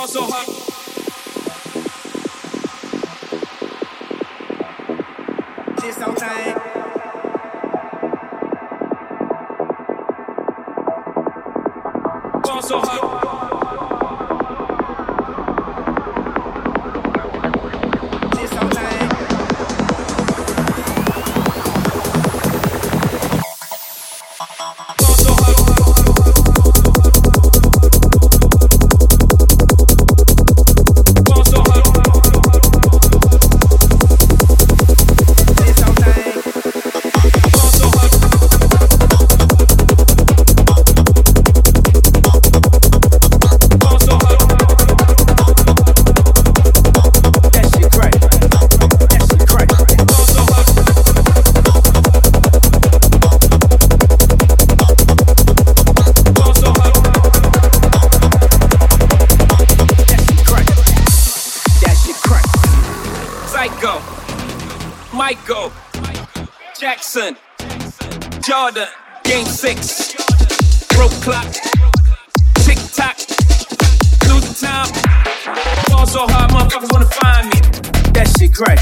Ball so hot. This whole thing. Ball so hot. Psycho, Michael, Jackson, Jordan, Game 6, Broke Clock, Tick Tock, losing time. Fall so hard, motherfuckers wanna find me. That shit crack.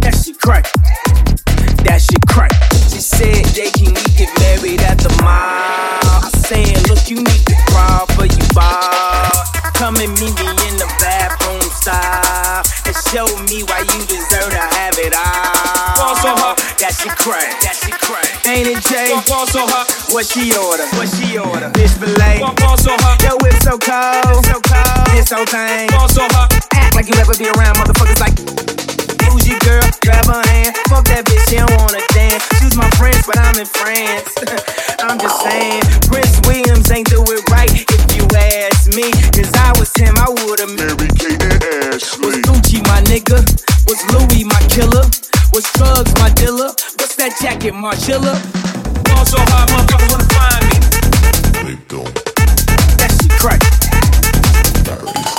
That shit crack. That shit crack. She said they can we get married at the mall. I said, look, you need to crawl for you ball. Come and meet me in the bathroom style show me why you deserve to have it all. Fall so hard. That shit crack. That crack. Ain't it Jay? Fall, so hot, What she order? What she order? Fish fillet. fall, so hot, Yo, whip so cold. So cold. This whole thing. fall so hot. Act like you ever be around motherfuckers like drugs my dealer? What's that jacket, Margiela? Fall so hard, motherfuckers wanna find me. Victim That shit crack. diaries.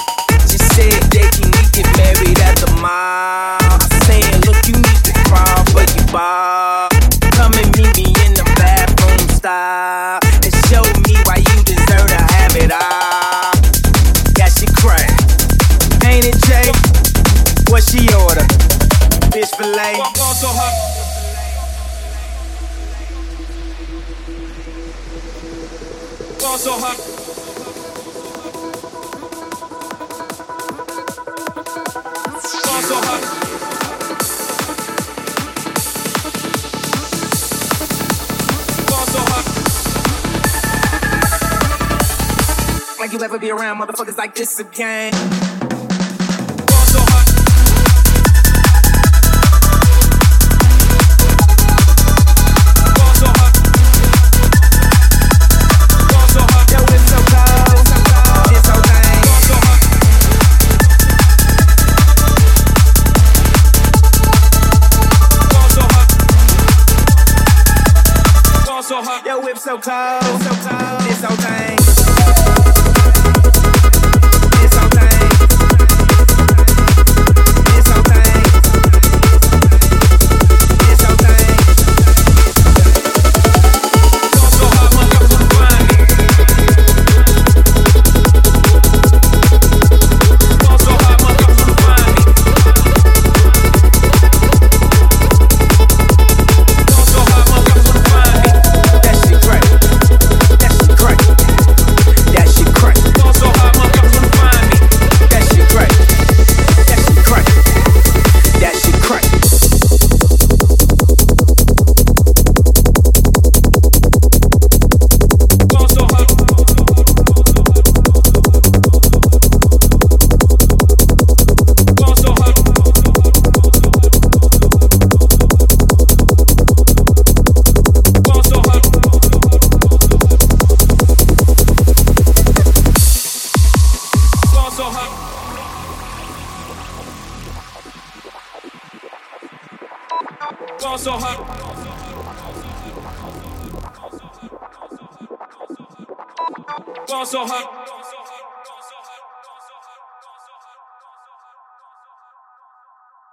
She said they can we get married at the mall. I said, look, you need to crawl for you ball. Come and meet me in the bathroom style and show me why you deserve to have it all. That shit crack. Ain't it Jay? What she order? Fish fillet. So hot. So hot. Fall so hot. Fall so hot. Like you ever be around motherfuckers like this again. So. Yo, so cold. This whole Fall so hot. Fall so hot.